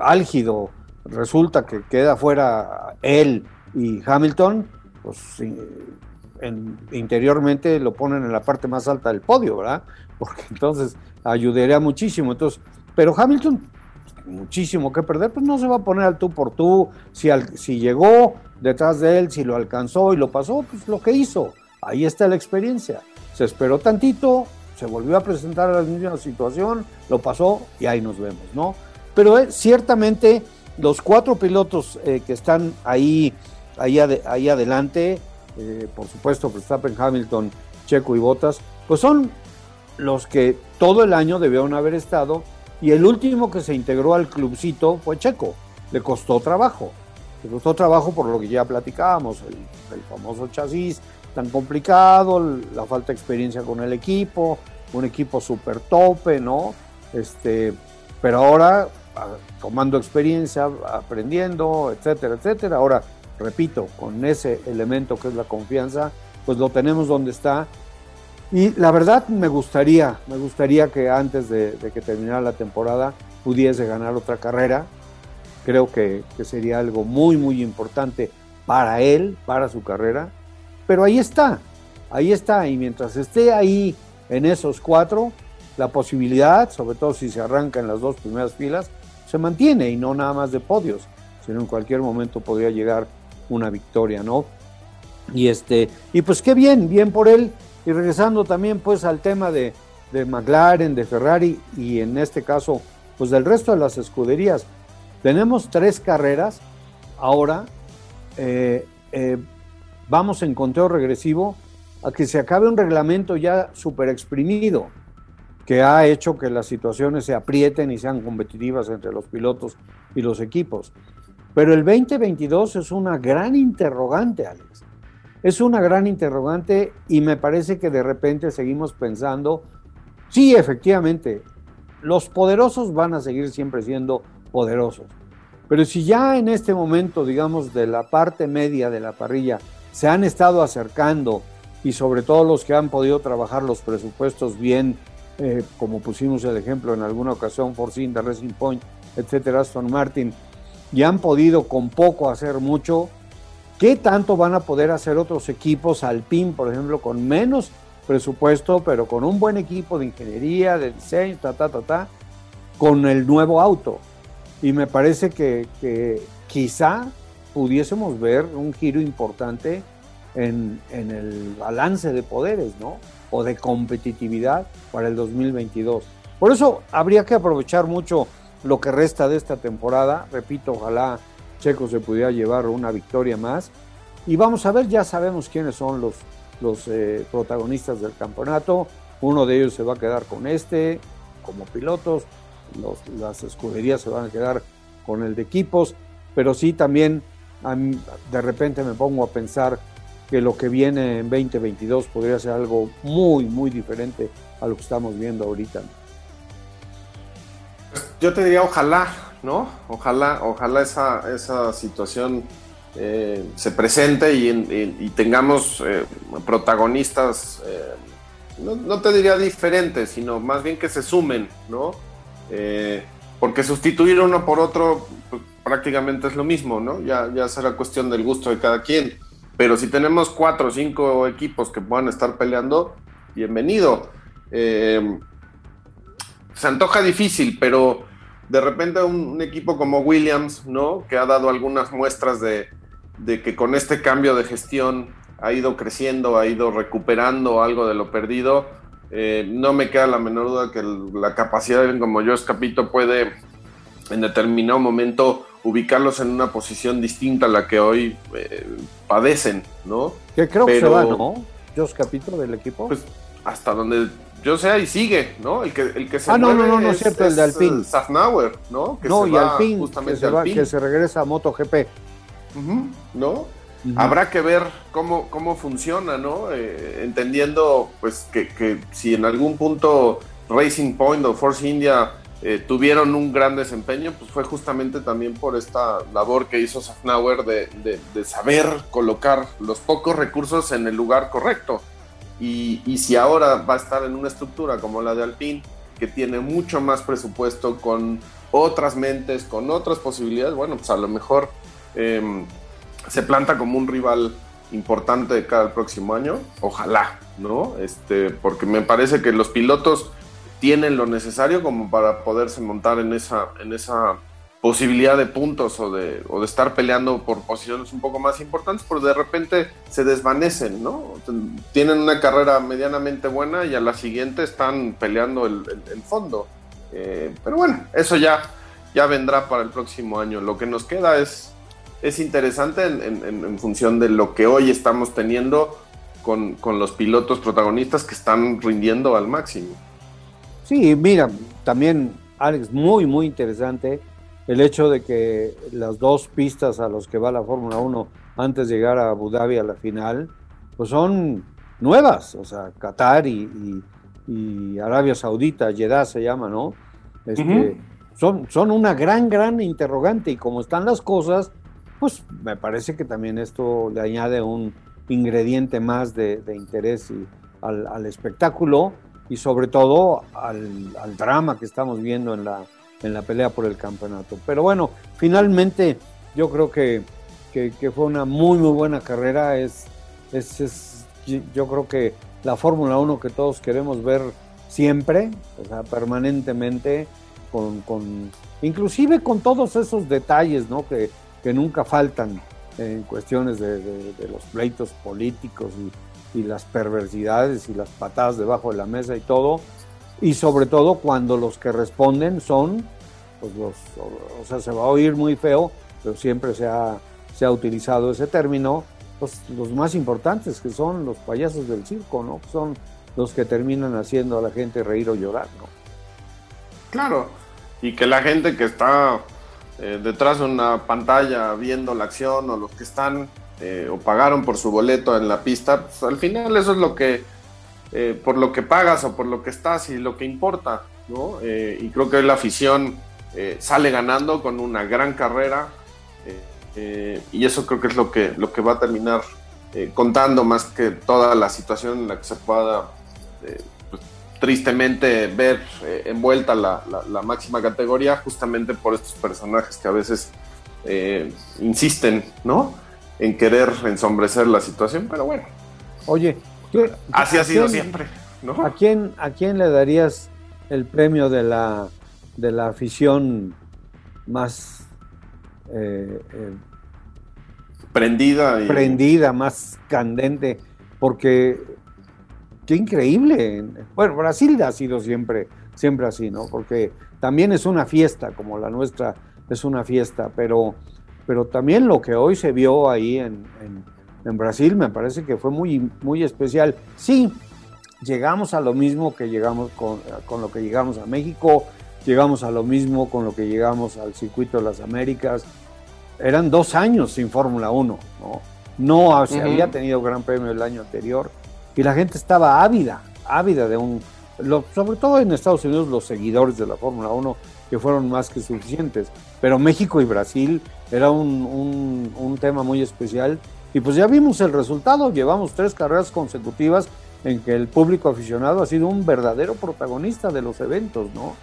Speaker 3: álgido resulta que queda fuera él y Hamilton, pues interiormente lo ponen en la parte más alta del podio, ¿verdad? Porque entonces ayudaría muchísimo. Entonces, pero Hamilton, muchísimo que perder, pues no se va a poner al tú por tú. Si, si llegó detrás de él, si lo alcanzó y lo pasó, pues lo que hizo. Ahí está la experiencia. Se esperó tantito, se volvió a presentar a la misma situación, lo pasó y ahí nos vemos, ¿no? Pero eh, ciertamente los cuatro pilotos eh, que están ahí, ahí adelante, eh, por supuesto Verstappen, Hamilton, Checo y Bottas, pues son los que todo el año debieron haber estado Y el último que se integró al clubcito fue Checo. Le costó trabajo. Le costó trabajo por lo que ya platicábamos, el, el famoso chasis tan complicado, la falta de experiencia con el equipo, un equipo súper tope, ¿no? Este, pero ahora tomando experiencia, aprendiendo, etcétera, etcétera. Ahora, repito, con ese elemento que es la confianza, pues lo tenemos donde está. Y la verdad me gustaría, me gustaría que antes de, que terminara la temporada pudiese ganar otra carrera. Creo que, que sería algo muy, muy importante para él, para su carrera. Pero ahí está, ahí está. Y mientras esté ahí en esos cuatro, la posibilidad, sobre todo si se arranca en las dos primeras filas, se mantiene y no nada más de podios, sino en cualquier momento podría llegar una victoria, ¿no? Y este, y pues qué bien, bien por él. Y regresando también pues al tema de, de McLaren, de Ferrari y en este caso pues del resto de las escuderías. Tenemos tres carreras ahora. Eh, eh, vamos en conteo regresivo a que se acabe un reglamento ya súper exprimido que ha hecho que las situaciones se aprieten y sean competitivas entre los pilotos y los equipos. Pero el 2022 es una gran interrogante, Alex. Es una gran interrogante y me parece que de repente seguimos pensando, sí, efectivamente, los poderosos van a seguir siempre siendo poderosos. Pero si ya en este momento, digamos, de la parte media de la parrilla, se han estado acercando y sobre todo los que han podido trabajar los presupuestos bien eh, como pusimos el ejemplo en alguna ocasión, Force India, Racing Point, etcétera, Aston Martin, y han podido con poco hacer mucho, ¿qué tanto van a poder hacer otros equipos, Alpine, por ejemplo, con menos presupuesto, pero con un buen equipo de ingeniería, de diseño, ta, ta, ta, ta, con el nuevo auto? Y me parece que, quizá pudiésemos ver un giro importante en el balance de poderes, ¿no? o de competitividad para el 2022. Por eso habría que aprovechar mucho lo que resta de esta temporada. Repito, ojalá Checo se pudiera llevar una victoria más. Y vamos a ver, ya sabemos quiénes son los, los eh, protagonistas del campeonato. Uno de ellos se va a quedar con este como pilotos, las escuderías se van a quedar con el de equipos, pero sí también de repente me pongo a pensar que lo que viene en 2022 podría ser algo muy, muy diferente a lo que estamos viendo ahorita.
Speaker 4: Yo te diría ojalá, ¿no? Ojalá, ojalá esa, esa situación eh, se presente y, tengamos eh, protagonistas, eh, no, te diría diferentes, sino más bien que se sumen, ¿no? porque sustituir uno por otro pues, prácticamente es lo mismo, ¿no? Ya, ya será cuestión del gusto de cada quien. Pero si tenemos cuatro o cinco equipos que puedan estar peleando, bienvenido. Se antoja difícil, pero de repente un, equipo como Williams, ¿no? Que ha dado algunas muestras de, que con este cambio de gestión ha ido creciendo, ha ido recuperando algo de lo perdido. Eh, no me queda la menor duda que la capacidad de como yo escapito puede en determinado momento ubicarlos en una posición distinta a la que hoy eh, padecen, ¿no?
Speaker 3: Que creo que se va, ¿no? Jos Capito del equipo.
Speaker 4: Pues hasta donde yo sé y sigue, ¿no? El que, el que se
Speaker 3: Ah, no, no, no, no es cierto, el de Alpine.
Speaker 4: Safnauer, ¿no?
Speaker 3: Que no, se y va Alpine, justamente que se, va, que se regresa a MotoGP.
Speaker 4: ¿No? Habrá que ver cómo, cómo funciona, ¿no? Eh, entendiendo, pues, que, que si en algún punto Racing Point o Force India eh, tuvieron un gran desempeño, pues fue justamente también por esta labor que hizo Safnauer de, saber colocar los pocos recursos en el lugar correcto. Y, si ahora va a estar en una estructura como la de Alpine, que tiene mucho más presupuesto, con otras mentes, con otras posibilidades, bueno, pues a lo mejor em, se planta como un rival importante de cada próximo año. Ojalá, ¿no? Este, porque me parece que los pilotos tienen lo necesario como para poderse montar en esa, en esa posibilidad de puntos o de, o de estar peleando por posiciones un poco más importantes, pero de repente se desvanecen, ¿no? Tienen una carrera medianamente buena y a la siguiente están peleando el, fondo. Eh, pero bueno, eso ya, ya vendrá para el próximo año. Lo que nos queda es, es interesante en, función de lo que hoy estamos teniendo con, con los pilotos protagonistas que están rindiendo al máximo.
Speaker 3: Sí, mira, también Alex, muy, muy interesante el hecho de que las dos pistas a los que va la Fórmula 1 antes de llegar a Abu Dhabi a la final, pues son nuevas, o sea, Qatar y, Arabia Saudita, Jeddah se llama, ¿no? Este, son, son una gran, gran interrogante. Y como están las cosas, pues me parece que también esto le añade un ingrediente más de, interés al, espectáculo y sobre todo al, drama que estamos viendo en la, en la pelea por el campeonato. Pero bueno, finalmente yo creo que, que, fue una muy, muy buena carrera. Es, es, yo creo que la Fórmula 1 que todos queremos ver siempre, o sea, permanentemente, con, con, inclusive con todos esos detalles ¿no? que, que nunca faltan en cuestiones de, los pleitos políticos y, y, las perversidades y las patadas debajo de la mesa y todo, y sobre todo cuando los que responden son, pues los, o, sea, se va a oír muy feo, pero siempre se ha, se ha utilizado ese término, pues los más importantes que son los payasos del circo, ¿no? Son los que terminan haciendo a la gente reír o llorar, ¿no?
Speaker 4: Claro, y que la gente que está eh, detrás de una pantalla viendo la acción o los que están eh, o pagaron por su boleto en la pista, pues, al final eso es lo que, eh, por lo que pagas o por lo que estás y lo que importa, ¿no? y creo que hoy la afición sale ganando con una gran carrera y eso creo que es lo que, lo que va a terminar contando más que toda la situación en la que se pueda tristemente ver eh, envuelta la, máxima categoría justamente por estos personajes que a veces eh, insisten, ¿no? En querer ensombrecer la situación, pero bueno.
Speaker 3: Oye,
Speaker 4: así ha sido siempre, ¿no?
Speaker 3: ¿a quién, ¿A quién le darías el premio de la, de la afición más
Speaker 4: eh, prendida?
Speaker 3: Y... Prendida, más candente, porque qué increíble. Bueno, Brasil ha sido siempre, siempre así, ¿no? Porque también es una fiesta, como la nuestra es una fiesta, pero, pero también lo que hoy se vio ahí en, Brasil me parece que fue muy, muy especial. Sí, llegamos a lo mismo que llegamos con, con lo que llegamos a México, llegamos a lo mismo con lo que llegamos al circuito de las Américas. Eran dos años sin Fórmula 1, ¿no? No se había tenido Gran Premio el año anterior y la gente estaba ávida, ávida de un, sobre todo en Estados Unidos los seguidores de la Fórmula 1 que fueron más que suficientes, pero México y Brasil era un, un, tema muy especial y pues ya vimos el resultado, llevamos tres carreras consecutivas en que el público aficionado ha sido un verdadero protagonista de los eventos, ¿no?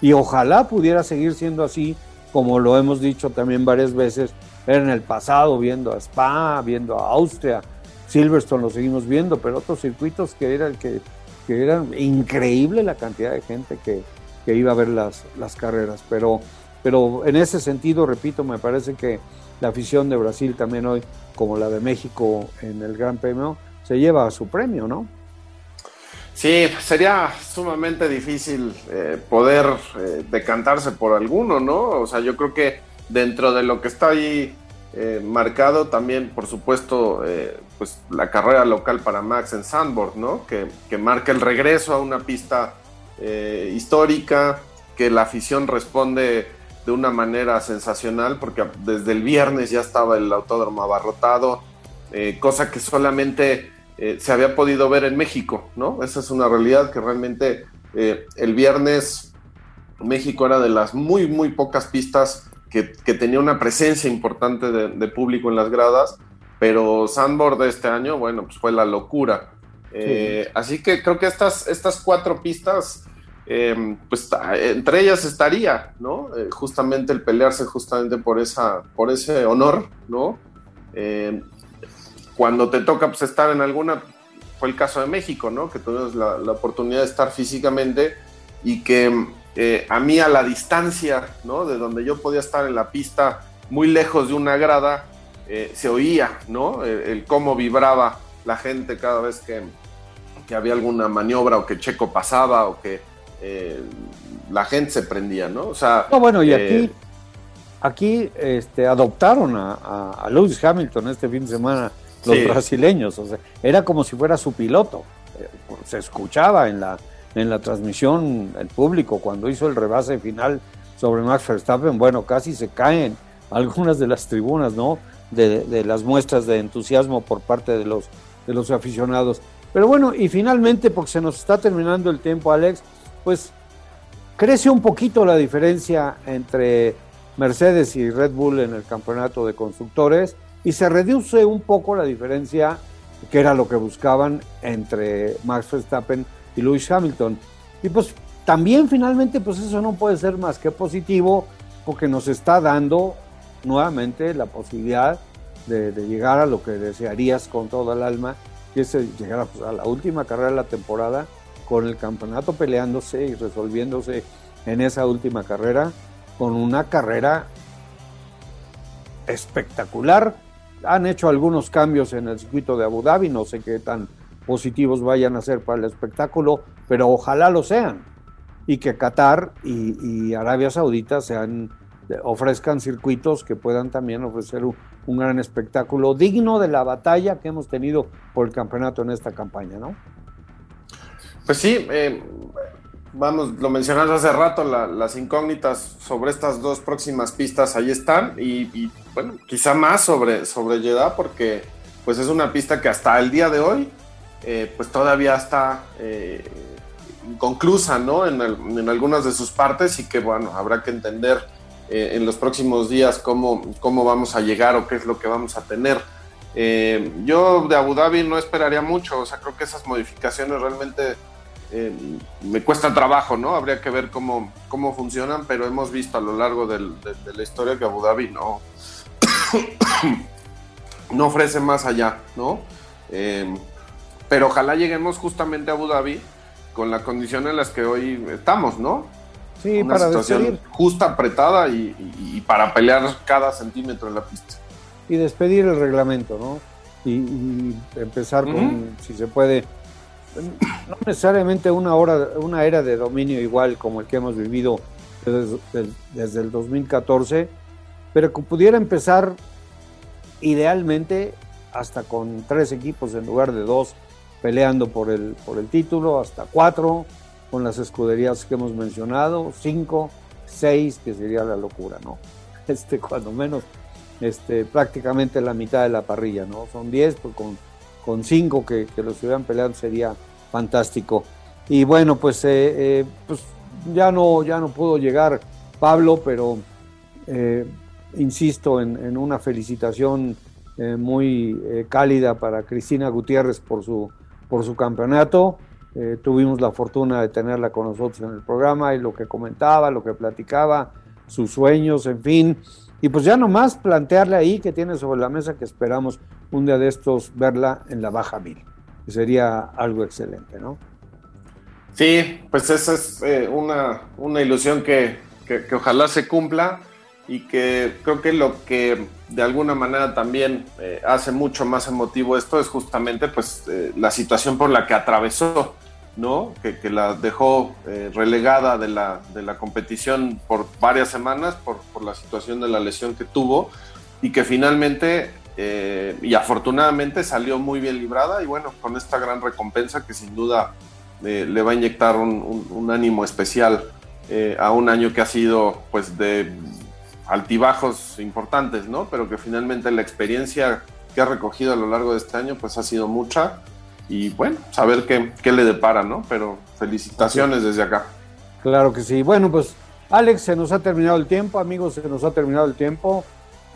Speaker 3: Y ojalá pudiera seguir siendo así, como lo hemos dicho también varias veces, en el pasado, viendo a Spa, viendo a Austria, Silverstone lo seguimos viendo, pero otros circuitos que eran que, que increíble la cantidad de gente que, iba a ver las, las carreras. Pero, pero en ese sentido, repito, me parece que la afición de Brasil también hoy, como la de México en el Gran Premio, se lleva su premio, ¿no?
Speaker 4: Sí, sería sumamente difícil eh, poder eh, decantarse por alguno, ¿no? O sea, yo creo que dentro de lo que está ahí eh, marcado también, por supuesto, eh, pues la carrera local para Max en Sandboard, ¿no? Que, marca el regreso a una pista histórica, que la afición responde de una manera sensacional, porque desde el viernes ya estaba el autódromo abarrotado, cosa que solamente se había podido ver en México, ¿no? Esa es una realidad que realmente el viernes México era de las muy, muy pocas pistas que, tenía una presencia importante de, público en las gradas, pero Sandboard de este año, bueno, pues fue la locura. Eh, así que creo que estas, estas cuatro pistas, em, pues entre ellas estaría, ¿no? Eh, justamente el pelearse justamente por, esa, por ese honor, ¿no? Em, cuando te toca pues, estar en alguna, fue el caso de México, ¿no? Que tuvimos la, la oportunidad de estar físicamente y que eh, a mí a la distancia, ¿no? De donde yo podía estar en la pista, muy lejos de una grada, eh, se oía, ¿no? El, cómo vibraba la gente cada vez que, había alguna maniobra o que Checo pasaba o que eh, la gente se prendía, ¿no? O sea...
Speaker 3: No, bueno, y aquí, aquí este, adoptaron a, Lewis Hamilton este fin de semana los brasileños, o sea, era como si fuera su piloto, se escuchaba en la en la transmisión, el público, cuando hizo el rebase final sobre Max Verstappen, bueno, casi se caen algunas de las tribunas, ¿no? De, las muestras de entusiasmo por parte de los, de los aficionados. Pero bueno, y finalmente, porque se nos está terminando el tiempo, Alex, pues crece un poquito la diferencia entre Mercedes y Red Bull en el campeonato de constructores y se reduce un poco la diferencia que era lo que buscaban entre Max Verstappen y Lewis Hamilton. Y pues también finalmente pues eso no puede ser más que positivo porque nos está dando nuevamente la posibilidad de, llegar a lo que desearías con toda el alma, que es llegar pues, a la última carrera de la temporada con el campeonato peleándose y resolviéndose en esa última carrera, con una carrera espectacular. Han hecho algunos cambios en el circuito de Abu Dhabi, no sé qué tan positivos vayan a ser para el espectáculo, pero ojalá lo sean. Y que Qatar y, Arabia Saudita sean, ofrezcan circuitos que puedan también ofrecer un, gran espectáculo digno de la batalla que hemos tenido por el campeonato en esta campaña, ¿no?
Speaker 4: Pues sí, eh, vamos, lo mencionaste hace rato, las incógnitas sobre estas dos próximas pistas ahí están y, bueno, quizá más sobre, sobre Jeddah porque pues es una pista que hasta el día de hoy eh, pues todavía está eh, inconclusa, ¿no? En, algunas de sus partes y que, bueno, habrá que entender eh, en los próximos días cómo, cómo vamos a llegar o qué es lo que vamos a tener. yo de Abu Dhabi no esperaría mucho, o sea, creo que esas modificaciones realmente me cuesta trabajo, ¿no? Habría que ver cómo, cómo funcionan, pero hemos visto a lo largo de, la historia que Abu Dhabi no, no ofrece más allá, ¿no? pero ojalá lleguemos justamente a Abu Dhabi con la condición en las que hoy estamos, ¿no?
Speaker 3: Sí, Una para situación
Speaker 4: justa, apretada y, para pelear cada centímetro en la pista.
Speaker 3: Y despedir el reglamento, ¿no? Y, empezar con, si se puede, no necesariamente una hora, una era de dominio igual como el que hemos vivido desde, el 2014, pero que pudiera empezar idealmente hasta con tres equipos en lugar de dos peleando por el, por el título, hasta cuatro con las escuderías que hemos mencionado, cinco, seis, que sería la locura, ¿no? Este, cuando menos, este, prácticamente la mitad de la parrilla, ¿no? Son diez, pues con, con cinco que, que los estuvieran peleando sería fantástico. Y bueno, pues, eh, eh, pues ya, no, ya no pudo llegar Pablo, pero eh, insisto en, en, una felicitación muy cálida para Cristina Gutiérrez por su por su campeonato. Tuvimos la fortuna de tenerla con nosotros en el programa y lo que comentaba, lo que platicaba, sus sueños, en fin. Y pues ya nomás plantearle ahí que tiene sobre la mesa que esperamos un día de estos verla en la Baja Mil, que sería algo excelente, ¿no?
Speaker 4: Sí, pues esa es eh, una, una, ilusión que, que, que ojalá se cumpla y que creo que lo que de alguna manera también eh, hace mucho más emotivo esto es justamente pues eh, la situación por la que atravesó, ¿no? Que, la dejó eh, relegada de la, de la, competición por varias semanas por, por, la situación de la lesión que tuvo y que finalmente y afortunadamente salió muy bien librada y bueno, con esta gran recompensa que sin duda le va a inyectar un, un, un ánimo especial a un año que ha sido pues de altibajos importantes, ¿no? Pero que finalmente la experiencia que ha recogido a lo largo de este año pues ha sido mucha y bueno, saber qué, qué le depara, ¿no? Pero felicitaciones desde acá.
Speaker 3: Claro que sí. Bueno, pues Alex, se nos ha terminado el tiempo, amigos, se nos ha terminado el tiempo.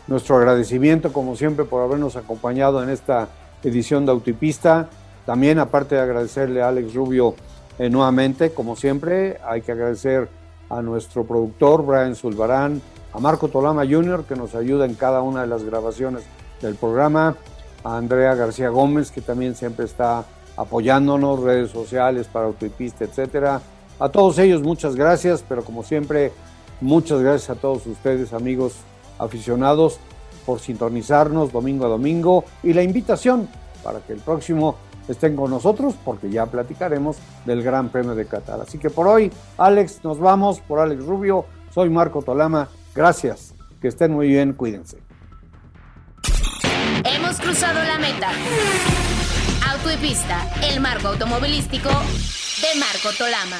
Speaker 3: Nuestro agradecimiento, como siempre, por habernos acompañado en esta edición de Autopista. También, aparte de agradecerle a Alex Rubio eh, nuevamente, como siempre, hay que agradecer a nuestro productor, Brian Zulbarán, a Marco Tolama Jr., que nos ayuda en cada una de las grabaciones del programa, a Andrea García Gómez, que también siempre está apoyándonos, redes sociales para Autopista, etcétera. A todos ellos muchas gracias, pero como siempre, muchas gracias a todos ustedes, amigos aficionados, por sintonizarnos domingo a domingo y la invitación para que el próximo estén con nosotros, porque ya platicaremos del Gran Premio de Qatar. Así que por hoy, Alex, nos vamos. Por Alex Rubio, soy Marco Tolama. Gracias. Que estén muy bien. Cuídense.
Speaker 1: Hemos cruzado la meta. Auto y pista, el marco automovilístico de Marco Tolama.